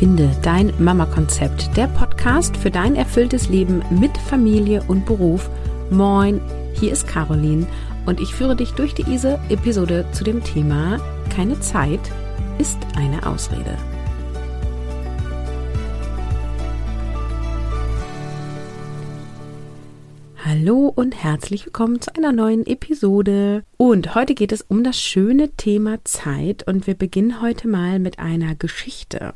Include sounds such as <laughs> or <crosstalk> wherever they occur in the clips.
Finde dein Mama-Konzept, der Podcast für dein erfülltes Leben mit Familie und Beruf. Moin, hier ist Caroline und ich führe dich durch diese Episode zu dem Thema Keine Zeit ist eine Ausrede. Hallo und herzlich willkommen zu einer neuen Episode. Und heute geht es um das schöne Thema Zeit und wir beginnen heute mal mit einer Geschichte.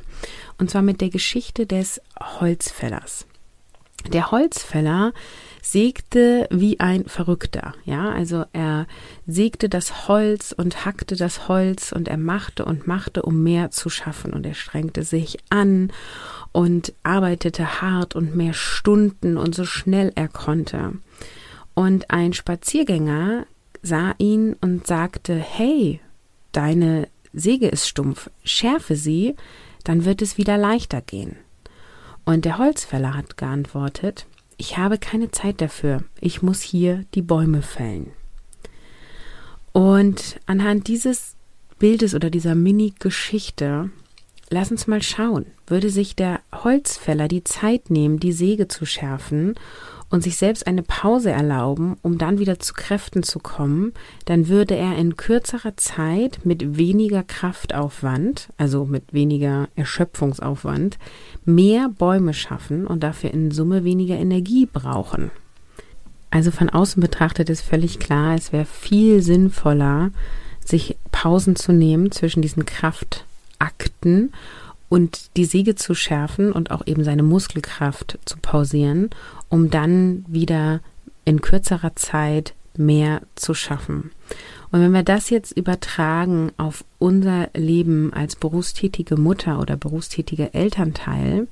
Und zwar mit der Geschichte des Holzfällers. Der Holzfäller sägte wie ein Verrückter. Ja, also er sägte das Holz und hackte das Holz und er machte und machte, um mehr zu schaffen und er strengte sich an und arbeitete hart und mehr Stunden und so schnell er konnte. Und ein Spaziergänger sah ihn und sagte, hey, deine Säge ist stumpf, schärfe sie, dann wird es wieder leichter gehen. Und der Holzfäller hat geantwortet, ich habe keine Zeit dafür, ich muss hier die Bäume fällen. Und anhand dieses Bildes oder dieser Mini-Geschichte Lass uns mal schauen. Würde sich der Holzfäller die Zeit nehmen, die Säge zu schärfen und sich selbst eine Pause erlauben, um dann wieder zu Kräften zu kommen, dann würde er in kürzerer Zeit mit weniger Kraftaufwand, also mit weniger Erschöpfungsaufwand, mehr Bäume schaffen und dafür in Summe weniger Energie brauchen. Also von außen betrachtet ist völlig klar, es wäre viel sinnvoller, sich Pausen zu nehmen zwischen diesen Kraft Akten und die Säge zu schärfen und auch eben seine Muskelkraft zu pausieren, um dann wieder in kürzerer Zeit mehr zu schaffen. Und wenn wir das jetzt übertragen auf unser Leben als berufstätige Mutter oder berufstätige Elternteil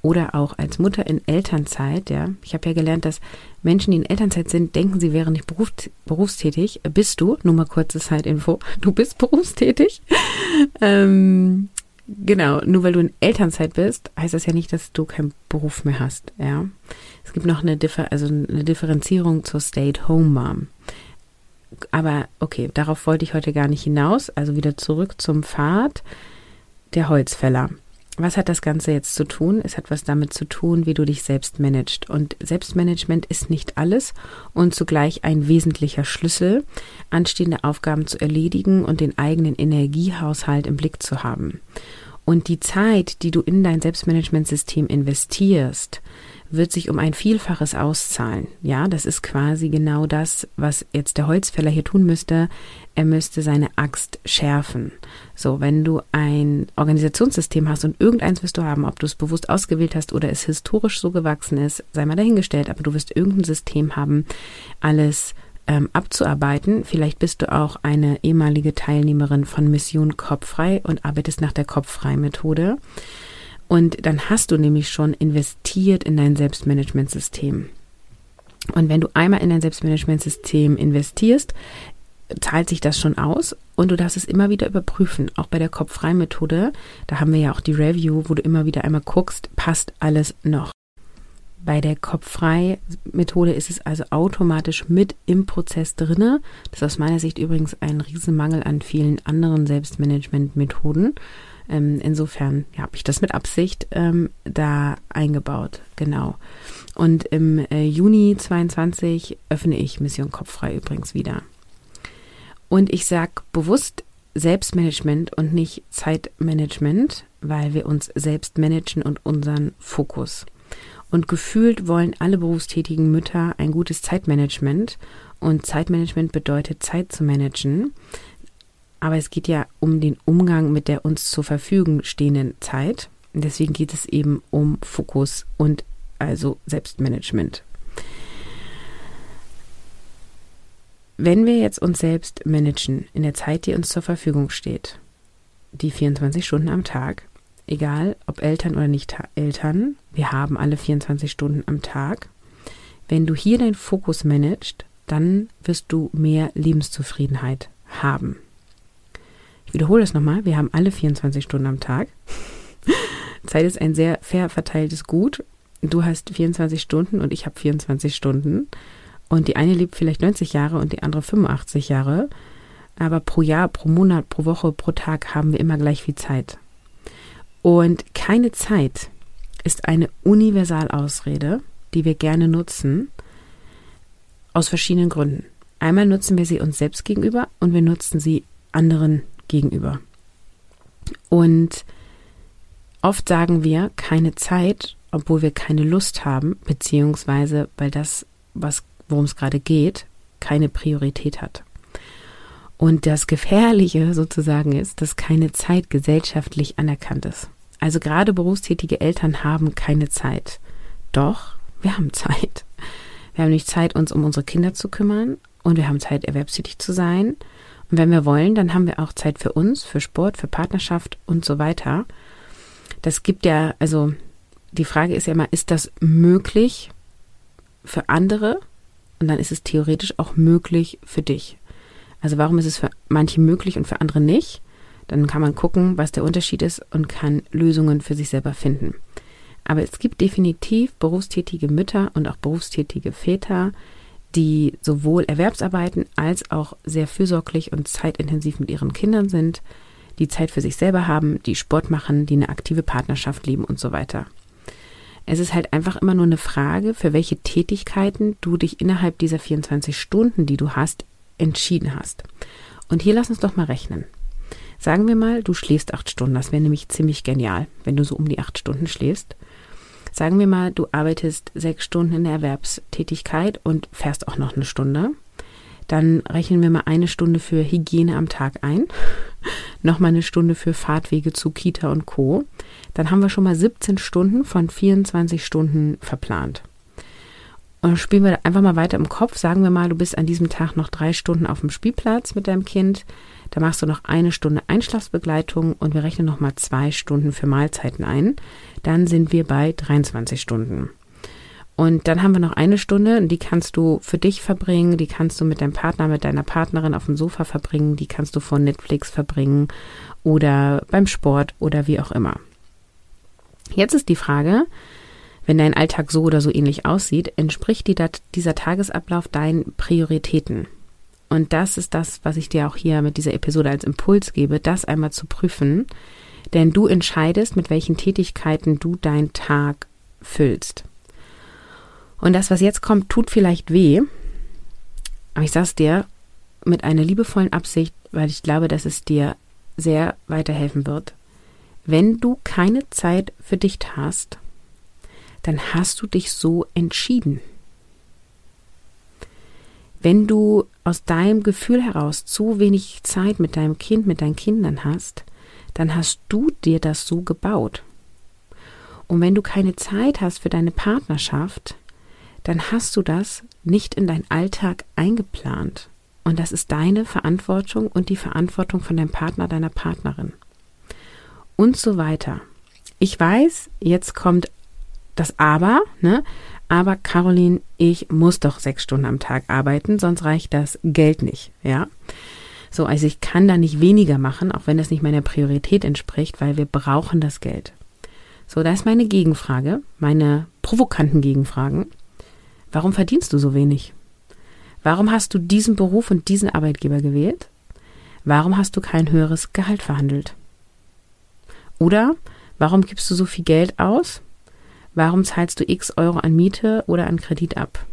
oder auch als Mutter in Elternzeit, ja, ich habe ja gelernt, dass Menschen, die in Elternzeit sind, denken, sie wären nicht beruf, berufstätig. Bist du? Nur mal kurze Zeitinfo. Du bist berufstätig. <laughs> ähm, genau, nur weil du in Elternzeit bist, heißt das ja nicht, dass du keinen Beruf mehr hast. Ja, es gibt noch eine, Differ also eine Differenzierung zur Stay-at-Home-Mom. Aber okay, darauf wollte ich heute gar nicht hinaus. Also wieder zurück zum Pfad der Holzfäller. Was hat das Ganze jetzt zu tun? Es hat was damit zu tun, wie du dich selbst managst. Und Selbstmanagement ist nicht alles und zugleich ein wesentlicher Schlüssel, anstehende Aufgaben zu erledigen und den eigenen Energiehaushalt im Blick zu haben. Und die Zeit, die du in dein Selbstmanagementsystem investierst, wird sich um ein Vielfaches auszahlen. Ja, das ist quasi genau das, was jetzt der Holzfäller hier tun müsste. Er müsste seine Axt schärfen. So, wenn du ein Organisationssystem hast und irgendeins wirst du haben, ob du es bewusst ausgewählt hast oder es historisch so gewachsen ist, sei mal dahingestellt, aber du wirst irgendein System haben, alles ähm, abzuarbeiten. Vielleicht bist du auch eine ehemalige Teilnehmerin von Mission Kopffrei und arbeitest nach der Kopffrei-Methode. Und dann hast du nämlich schon investiert in dein Selbstmanagementsystem. Und wenn du einmal in dein Selbstmanagementsystem investierst, zahlt sich das schon aus und du darfst es immer wieder überprüfen. Auch bei der Kopffrei-Methode, da haben wir ja auch die Review, wo du immer wieder einmal guckst, passt alles noch. Bei der Kopffrei-Methode ist es also automatisch mit im Prozess drinne. Das ist aus meiner Sicht übrigens ein Riesenmangel an vielen anderen Selbstmanagement-Methoden. Ähm, insofern ja, habe ich das mit Absicht ähm, da eingebaut. Genau. Und im äh, Juni 22 öffne ich Mission Kopffrei übrigens wieder. Und ich sage bewusst Selbstmanagement und nicht Zeitmanagement, weil wir uns selbst managen und unseren Fokus. Und gefühlt wollen alle berufstätigen Mütter ein gutes Zeitmanagement. Und Zeitmanagement bedeutet Zeit zu managen. Aber es geht ja um den Umgang mit der uns zur Verfügung stehenden Zeit. Deswegen geht es eben um Fokus und also Selbstmanagement. Wenn wir jetzt uns selbst managen in der Zeit, die uns zur Verfügung steht, die 24 Stunden am Tag, egal ob Eltern oder nicht Eltern, wir haben alle 24 Stunden am Tag. Wenn du hier deinen Fokus managst, dann wirst du mehr Lebenszufriedenheit haben. Ich wiederhole das nochmal, wir haben alle 24 Stunden am Tag. <laughs> Zeit ist ein sehr fair verteiltes Gut. Du hast 24 Stunden und ich habe 24 Stunden. Und die eine lebt vielleicht 90 Jahre und die andere 85 Jahre. Aber pro Jahr, pro Monat, pro Woche, pro Tag haben wir immer gleich viel Zeit. Und keine Zeit ist eine Universalausrede, die wir gerne nutzen, aus verschiedenen Gründen. Einmal nutzen wir sie uns selbst gegenüber und wir nutzen sie anderen gegenüber. Und oft sagen wir keine Zeit, obwohl wir keine Lust haben, beziehungsweise weil das, was, worum es gerade geht, keine Priorität hat. Und das Gefährliche sozusagen ist, dass keine Zeit gesellschaftlich anerkannt ist. Also gerade berufstätige Eltern haben keine Zeit. Doch, wir haben Zeit. Wir haben nicht Zeit, uns um unsere Kinder zu kümmern und wir haben Zeit, erwerbstätig zu sein. Und wenn wir wollen, dann haben wir auch Zeit für uns, für Sport, für Partnerschaft und so weiter. Das gibt ja, also die Frage ist ja immer, ist das möglich für andere? Und dann ist es theoretisch auch möglich für dich. Also warum ist es für manche möglich und für andere nicht? Dann kann man gucken, was der Unterschied ist und kann Lösungen für sich selber finden. Aber es gibt definitiv berufstätige Mütter und auch berufstätige Väter, die sowohl Erwerbsarbeiten als auch sehr fürsorglich und zeitintensiv mit ihren Kindern sind, die Zeit für sich selber haben, die Sport machen, die eine aktive Partnerschaft lieben und so weiter. Es ist halt einfach immer nur eine Frage, für welche Tätigkeiten du dich innerhalb dieser 24 Stunden, die du hast, entschieden hast. Und hier lass uns doch mal rechnen. Sagen wir mal, du schläfst acht Stunden. Das wäre nämlich ziemlich genial, wenn du so um die acht Stunden schläfst. Sagen wir mal, du arbeitest sechs Stunden in der Erwerbstätigkeit und fährst auch noch eine Stunde. Dann rechnen wir mal eine Stunde für Hygiene am Tag ein, <laughs> nochmal eine Stunde für Fahrtwege zu Kita und Co. Dann haben wir schon mal 17 Stunden von 24 Stunden verplant. Und dann spielen wir einfach mal weiter im Kopf. Sagen wir mal, du bist an diesem Tag noch drei Stunden auf dem Spielplatz mit deinem Kind. Da machst du noch eine Stunde Einschlafsbegleitung und wir rechnen noch mal zwei Stunden für Mahlzeiten ein. Dann sind wir bei 23 Stunden. Und dann haben wir noch eine Stunde, die kannst du für dich verbringen, die kannst du mit deinem Partner, mit deiner Partnerin auf dem Sofa verbringen, die kannst du vor Netflix verbringen oder beim Sport oder wie auch immer. Jetzt ist die Frage, wenn dein Alltag so oder so ähnlich aussieht, entspricht die, dieser Tagesablauf deinen Prioritäten? Und das ist das, was ich dir auch hier mit dieser Episode als Impuls gebe, das einmal zu prüfen. Denn du entscheidest, mit welchen Tätigkeiten du deinen Tag füllst. Und das, was jetzt kommt, tut vielleicht weh. Aber ich sag's dir mit einer liebevollen Absicht, weil ich glaube, dass es dir sehr weiterhelfen wird. Wenn du keine Zeit für dich hast, dann hast du dich so entschieden. Wenn du aus deinem Gefühl heraus zu wenig Zeit mit deinem Kind, mit deinen Kindern hast, dann hast du dir das so gebaut. Und wenn du keine Zeit hast für deine Partnerschaft, dann hast du das nicht in deinen Alltag eingeplant. Und das ist deine Verantwortung und die Verantwortung von deinem Partner, deiner Partnerin. Und so weiter. Ich weiß, jetzt kommt das Aber, ne? Aber Caroline, ich muss doch sechs Stunden am Tag arbeiten, sonst reicht das Geld nicht, ja? So, also ich kann da nicht weniger machen, auch wenn das nicht meiner Priorität entspricht, weil wir brauchen das Geld. So, da ist meine Gegenfrage, meine provokanten Gegenfragen. Warum verdienst du so wenig? Warum hast du diesen Beruf und diesen Arbeitgeber gewählt? Warum hast du kein höheres Gehalt verhandelt? Oder warum gibst du so viel Geld aus? Warum zahlst du x Euro an Miete oder an Kredit ab?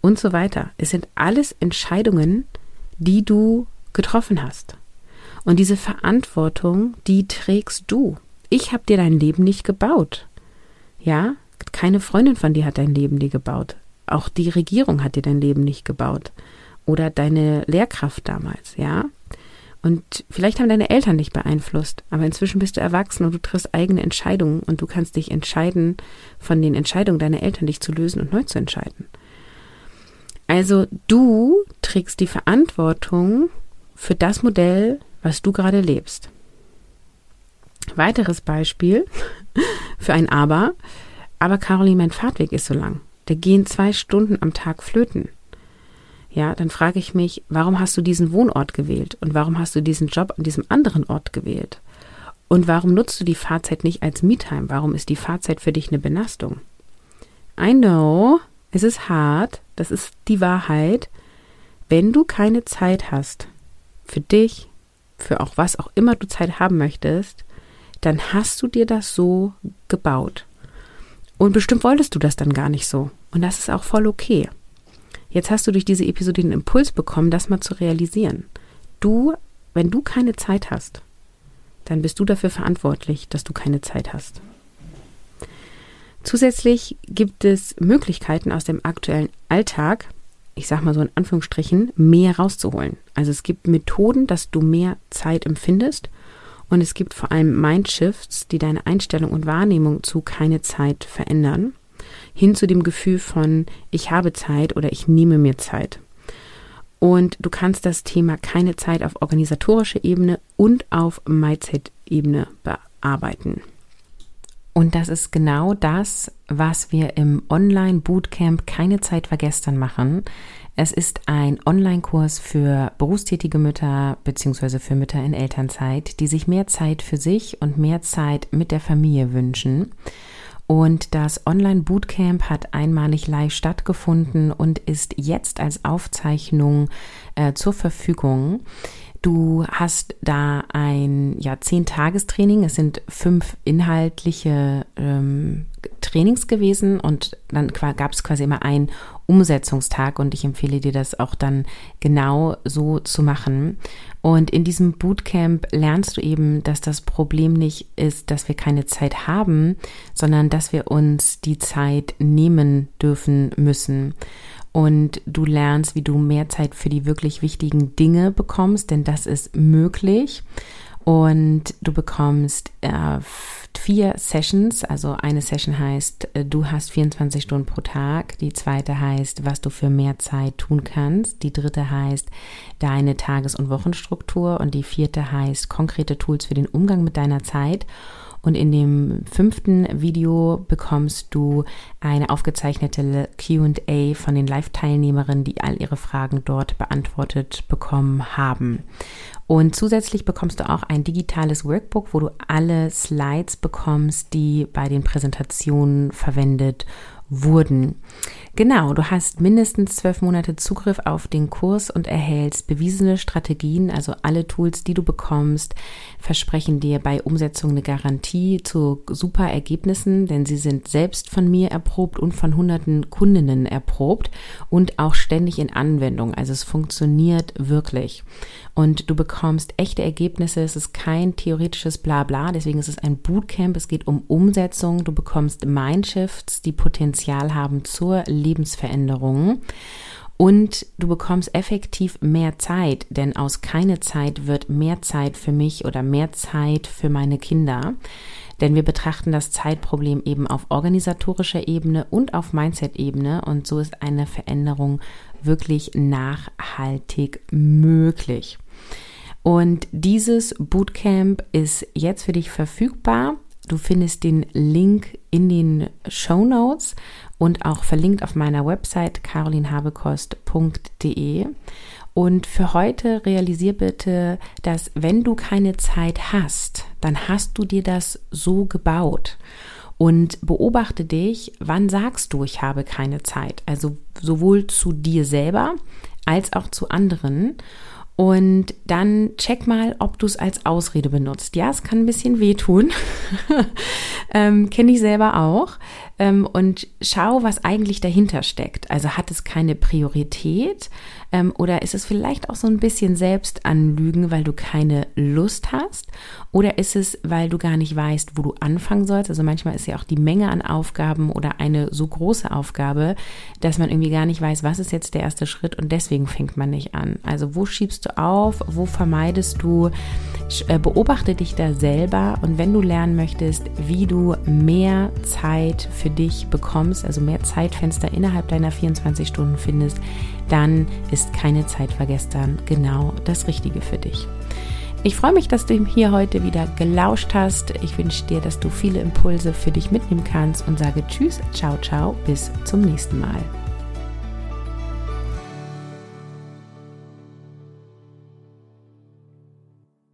Und so weiter. Es sind alles Entscheidungen, die du getroffen hast. Und diese Verantwortung, die trägst du. Ich habe dir dein Leben nicht gebaut. Ja, keine Freundin von dir hat dein Leben dir gebaut. Auch die Regierung hat dir dein Leben nicht gebaut. Oder deine Lehrkraft damals, ja. Und vielleicht haben deine Eltern dich beeinflusst, aber inzwischen bist du erwachsen und du triffst eigene Entscheidungen und du kannst dich entscheiden, von den Entscheidungen deiner Eltern dich zu lösen und neu zu entscheiden. Also du trägst die Verantwortung für das Modell, was du gerade lebst. Weiteres Beispiel <laughs> für ein Aber. Aber Caroline, mein Fahrtweg ist so lang. Da gehen zwei Stunden am Tag flöten ja, dann frage ich mich, warum hast du diesen Wohnort gewählt und warum hast du diesen Job an diesem anderen Ort gewählt? Und warum nutzt du die Fahrzeit nicht als Me-Time? Warum ist die Fahrzeit für dich eine Belastung? I know, es ist hart, das ist die Wahrheit. Wenn du keine Zeit hast für dich, für auch was auch immer du Zeit haben möchtest, dann hast du dir das so gebaut. Und bestimmt wolltest du das dann gar nicht so. Und das ist auch voll okay. Jetzt hast du durch diese Episode den Impuls bekommen, das mal zu realisieren. Du, wenn du keine Zeit hast, dann bist du dafür verantwortlich, dass du keine Zeit hast. Zusätzlich gibt es Möglichkeiten aus dem aktuellen Alltag, ich sag mal so in Anführungsstrichen, mehr rauszuholen. Also es gibt Methoden, dass du mehr Zeit empfindest und es gibt vor allem Mindshifts, die deine Einstellung und Wahrnehmung zu keine Zeit verändern, hin zu dem Gefühl von ich habe Zeit oder ich nehme mir Zeit. Und du kannst das Thema keine Zeit auf organisatorischer Ebene und auf Mindset-Ebene bearbeiten. Und das ist genau das, was wir im Online-Bootcamp Keine Zeit vergestern machen. Es ist ein Online-Kurs für berufstätige Mütter bzw. für Mütter in Elternzeit, die sich mehr Zeit für sich und mehr Zeit mit der Familie wünschen. Und das Online-Bootcamp hat einmalig live stattgefunden und ist jetzt als Aufzeichnung äh, zur Verfügung. Du hast da ein ja, zehn Tagestraining. Es sind fünf inhaltliche ähm, Trainings gewesen und dann gab es quasi immer einen Umsetzungstag und ich empfehle dir das auch dann genau so zu machen. Und in diesem Bootcamp lernst du eben, dass das Problem nicht ist, dass wir keine Zeit haben, sondern dass wir uns die Zeit nehmen dürfen müssen und du lernst, wie du mehr Zeit für die wirklich wichtigen Dinge bekommst, denn das ist möglich. Und du bekommst äh, vier Sessions. Also eine Session heißt, äh, du hast 24 Stunden pro Tag. Die zweite heißt, was du für mehr Zeit tun kannst. Die dritte heißt, deine Tages- und Wochenstruktur. Und die vierte heißt, konkrete Tools für den Umgang mit deiner Zeit. Und in dem fünften Video bekommst du eine aufgezeichnete QA von den Live-Teilnehmerinnen, die all ihre Fragen dort beantwortet bekommen haben. Und zusätzlich bekommst du auch ein digitales Workbook, wo du alle Slides bekommst, die bei den Präsentationen verwendet wurden. Genau, du hast mindestens zwölf Monate Zugriff auf den Kurs und erhältst bewiesene Strategien, also alle Tools, die du bekommst, versprechen dir bei Umsetzung eine Garantie zu super Ergebnissen, denn sie sind selbst von mir erprobt und von hunderten Kundinnen erprobt und auch ständig in Anwendung. Also es funktioniert wirklich. Und du bekommst echte Ergebnisse. Es ist kein theoretisches Blabla, deswegen ist es ein Bootcamp. Es geht um Umsetzung. Du bekommst Mindshifts, die Potenzial haben zur Lebensveränderung. Und du bekommst effektiv mehr Zeit, denn aus keine Zeit wird mehr Zeit für mich oder mehr Zeit für meine Kinder. Denn wir betrachten das Zeitproblem eben auf organisatorischer Ebene und auf Mindset-Ebene und so ist eine Veränderung wirklich nachhaltig möglich. Und dieses Bootcamp ist jetzt für dich verfügbar. Du findest den Link in den Show Notes und auch verlinkt auf meiner Website carolinhabekost.de. Und für heute realisier bitte, dass wenn du keine Zeit hast, dann hast du dir das so gebaut. Und beobachte dich, wann sagst du, ich habe keine Zeit? Also sowohl zu dir selber als auch zu anderen. Und dann check mal, ob du es als Ausrede benutzt. Ja, es kann ein bisschen wehtun. <laughs> ähm, Kenne ich selber auch. Ähm, und schau, was eigentlich dahinter steckt. Also hat es keine Priorität? Ähm, oder ist es vielleicht auch so ein bisschen Selbstanlügen, weil du keine Lust hast? Oder ist es, weil du gar nicht weißt, wo du anfangen sollst? Also manchmal ist ja auch die Menge an Aufgaben oder eine so große Aufgabe, dass man irgendwie gar nicht weiß, was ist jetzt der erste Schritt und deswegen fängt man nicht an. Also wo schiebst du auf? Wo vermeidest du? Äh, beobachte dich da selber und wenn du lernen möchtest, wie du mehr Zeit für dich bekommst, also mehr Zeitfenster innerhalb deiner 24 Stunden findest, dann ist keine Zeit vergestern genau das Richtige für dich. Ich freue mich, dass du hier heute wieder gelauscht hast. Ich wünsche dir, dass du viele Impulse für dich mitnehmen kannst und sage Tschüss, ciao, ciao, bis zum nächsten Mal.